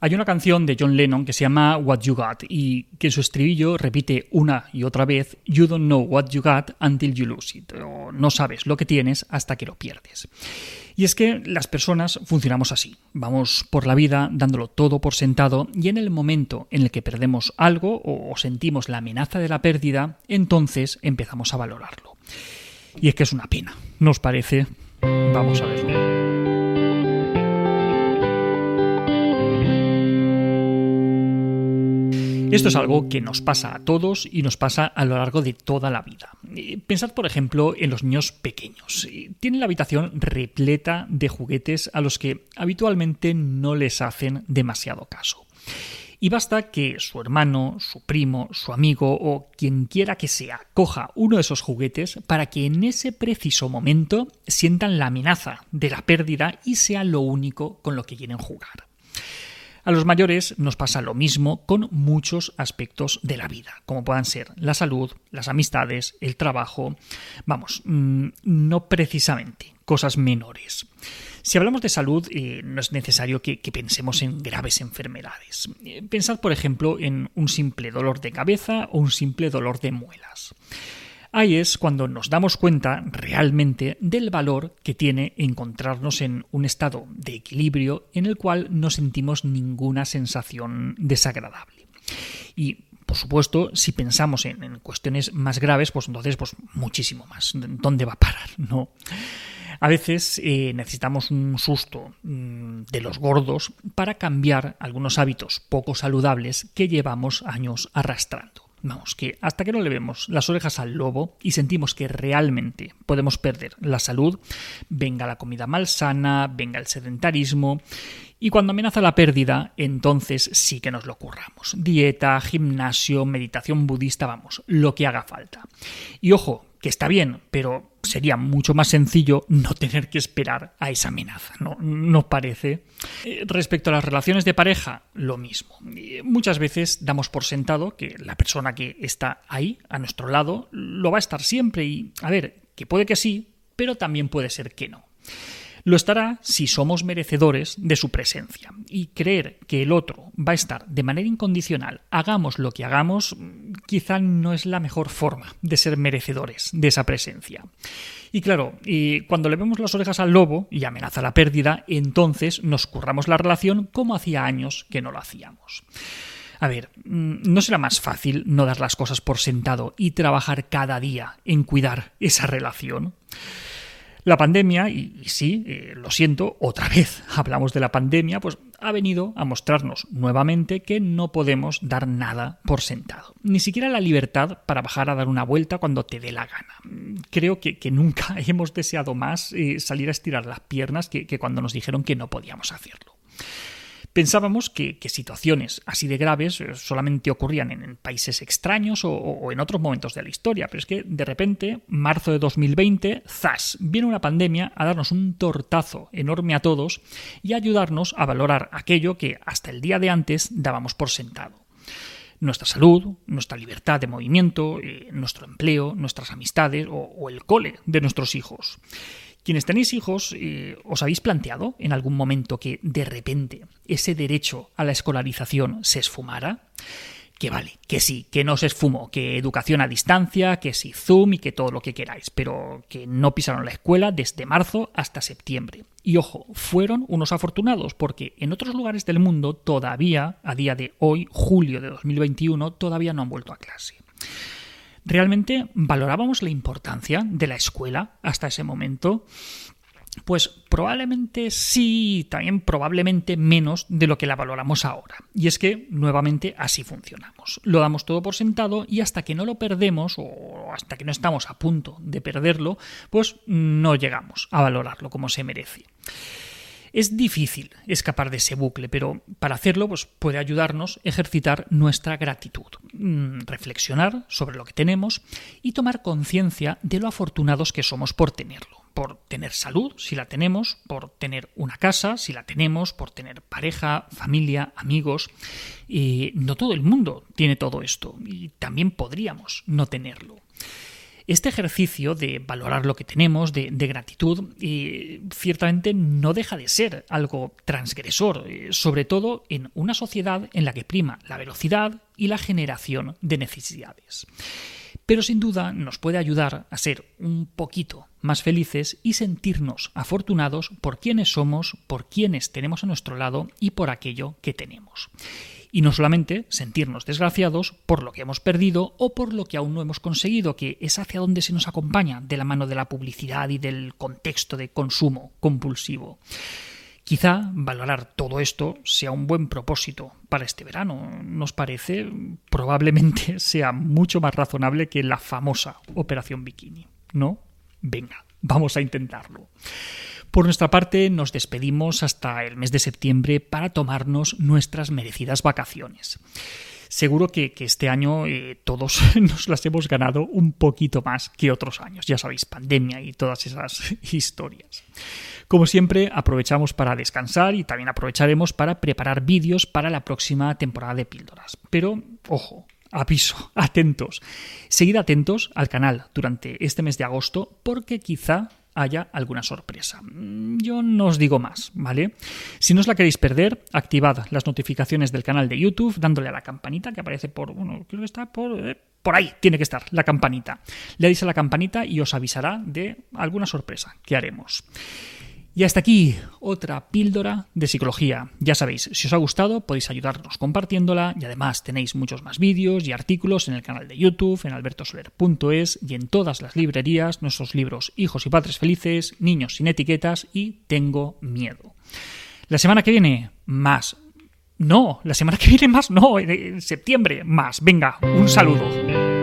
Hay una canción de John Lennon que se llama What You Got y que en su estribillo repite una y otra vez You don't know what you got until you lose it, o no sabes lo que tienes hasta que lo pierdes. Y es que las personas funcionamos así, vamos por la vida dándolo todo por sentado y en el momento en el que perdemos algo o sentimos la amenaza de la pérdida, entonces empezamos a valorarlo. Y es que es una pena, ¿no os parece? Vamos a verlo. Esto es algo que nos pasa a todos y nos pasa a lo largo de toda la vida. Pensad, por ejemplo, en los niños pequeños. Tienen la habitación repleta de juguetes a los que habitualmente no les hacen demasiado caso. Y basta que su hermano, su primo, su amigo o quien quiera que sea coja uno de esos juguetes para que en ese preciso momento sientan la amenaza de la pérdida y sea lo único con lo que quieren jugar. A los mayores nos pasa lo mismo con muchos aspectos de la vida, como puedan ser la salud, las amistades, el trabajo, vamos, mm, no precisamente cosas menores. Si hablamos de salud, eh, no es necesario que, pensemos en graves enfermedades. Eh, pensad, por ejemplo, en un simple dolor de cabeza o un simple dolor de muelas. Ahí es cuando nos damos cuenta realmente del valor que tiene encontrarnos en un estado de equilibrio en el cual no sentimos ninguna sensación desagradable. Y por supuesto, si pensamos en, cuestiones más graves, pues entonces, pues muchísimo más. ¿Dónde va a parar? No. A veces eh, necesitamos un susto mm, de los gordos para cambiar algunos hábitos poco saludables que llevamos años arrastrando. Vamos, que hasta que no le vemos las orejas al lobo y sentimos que realmente podemos perder la salud, venga la comida malsana, venga el sedentarismo, y cuando amenaza la pérdida, entonces sí que nos lo curramos. Dieta, gimnasio, meditación budista, vamos, lo que haga falta. Y ojo, que está bien, pero sería mucho más sencillo no tener que esperar a esa amenaza, ¿no? ¿No parece? Eh, respecto a las relaciones de pareja, lo mismo. Muchas veces damos por sentado que la persona que está ahí, a nuestro lado, lo va a estar siempre y, a ver, que puede que sí, pero también puede ser que no. Lo estará si somos merecedores de su presencia. Y creer que el otro va a estar de manera incondicional, hagamos lo que hagamos, quizá no es la mejor forma de ser merecedores de esa presencia. Y claro, y cuando le vemos las orejas al lobo y amenaza la pérdida, entonces nos curramos la relación como hacía años que no lo hacíamos. A ver, mm, ¿no será más fácil no dar las cosas por sentado y trabajar cada día en cuidar esa relación? La pandemia, y, sí, eh, lo siento, otra vez hablamos de la pandemia, pues ha venido a mostrarnos nuevamente que no podemos dar nada por sentado. Ni siquiera la libertad para bajar a dar una vuelta cuando te dé la gana. Creo que, nunca hemos deseado más eh, salir a estirar las piernas que cuando nos dijeron que no podíamos hacerlo. Pensábamos que, situaciones así de graves eh, solamente ocurrían en, países extraños o, en otros momentos de la historia, pero es que de repente, marzo de 2020, ¡zas! viene una pandemia a darnos un tortazo enorme a todos y a ayudarnos a valorar aquello que hasta el día de antes dábamos por sentado nuestra salud, nuestra libertad de movimiento, eh, nuestro empleo, nuestras amistades o, el cole de nuestros hijos. Quienes tenéis hijos, eh, ¿os habéis planteado en algún momento que de repente ese derecho a la escolarización se esfumara? Que vale, que sí, que no se esfumó, que educación a distancia, que sí Zoom y que todo lo que queráis, pero que no pisaron la escuela desde marzo hasta septiembre. Y ojo, fueron unos afortunados, porque en otros lugares del mundo todavía, a día de hoy, julio de 2021, todavía no han vuelto a clase. ¿Realmente valorábamos la importancia de la escuela hasta ese momento? Pues probablemente sí, también probablemente menos de lo que la valoramos ahora. Y es que nuevamente así funcionamos. Lo damos todo por sentado y hasta que no lo perdemos o hasta que no estamos a punto de perderlo, pues no llegamos a valorarlo como se merece. Es difícil escapar de ese bucle, pero para hacerlo pues, puede ayudarnos ejercitar nuestra gratitud, mm, reflexionar sobre lo que tenemos y tomar conciencia de lo afortunados que somos por tenerlo por tener salud, si la tenemos, por tener una casa, si la tenemos, por tener pareja, familia, amigos. Y no todo el mundo tiene todo esto y también podríamos no tenerlo. Este ejercicio de valorar lo que tenemos, de, gratitud, ciertamente no deja de ser algo transgresor, eh, sobre todo en una sociedad en la que prima la velocidad y la generación de necesidades. Pero sin duda nos puede ayudar a ser un poquito más felices y sentirnos afortunados por quienes somos, por quienes tenemos a nuestro lado y por aquello que tenemos y no solamente sentirnos desgraciados por lo que hemos perdido o por lo que aún no hemos conseguido, que es hacia donde se nos acompaña de la mano de la publicidad y del contexto de consumo compulsivo. Quizá valorar todo esto sea un buen propósito para este verano. ¿Nos parece? Probablemente sea mucho más razonable que la famosa Operación Bikini. ¿No? Venga, vamos a intentarlo. Por nuestra parte, nos despedimos hasta el mes de septiembre para tomarnos nuestras merecidas vacaciones. Seguro que, este año eh, todos nos las hemos ganado un poquito más que otros años. Ya sabéis, pandemia y todas esas historias. Como siempre, aprovechamos para descansar y también aprovecharemos para preparar vídeos para la próxima temporada de píldoras. Pero, ojo, aviso, atentos. Seguid atentos al canal durante este mes de agosto porque quizá haya alguna sorpresa. Mm, yo no os digo más, ¿vale? Si no os la queréis perder, activad las notificaciones del canal de YouTube dándole a la campanita que aparece por, bueno, creo que está por, eh, por ahí, tiene que estar la campanita. Le dais a la campanita y os avisará de alguna sorpresa que haremos. Y hasta aquí otra píldora de psicología. Ya sabéis, si os ha gustado podéis ayudarnos compartiéndola y además tenéis muchos más vídeos y artículos en el canal de YouTube, en albertosoler.es y en todas las librerías, nuestros libros Hijos y Padres Felices, Niños sin etiquetas y Tengo Miedo. La semana que viene, más. No, la semana que viene más no, en septiembre más. Venga, un saludo.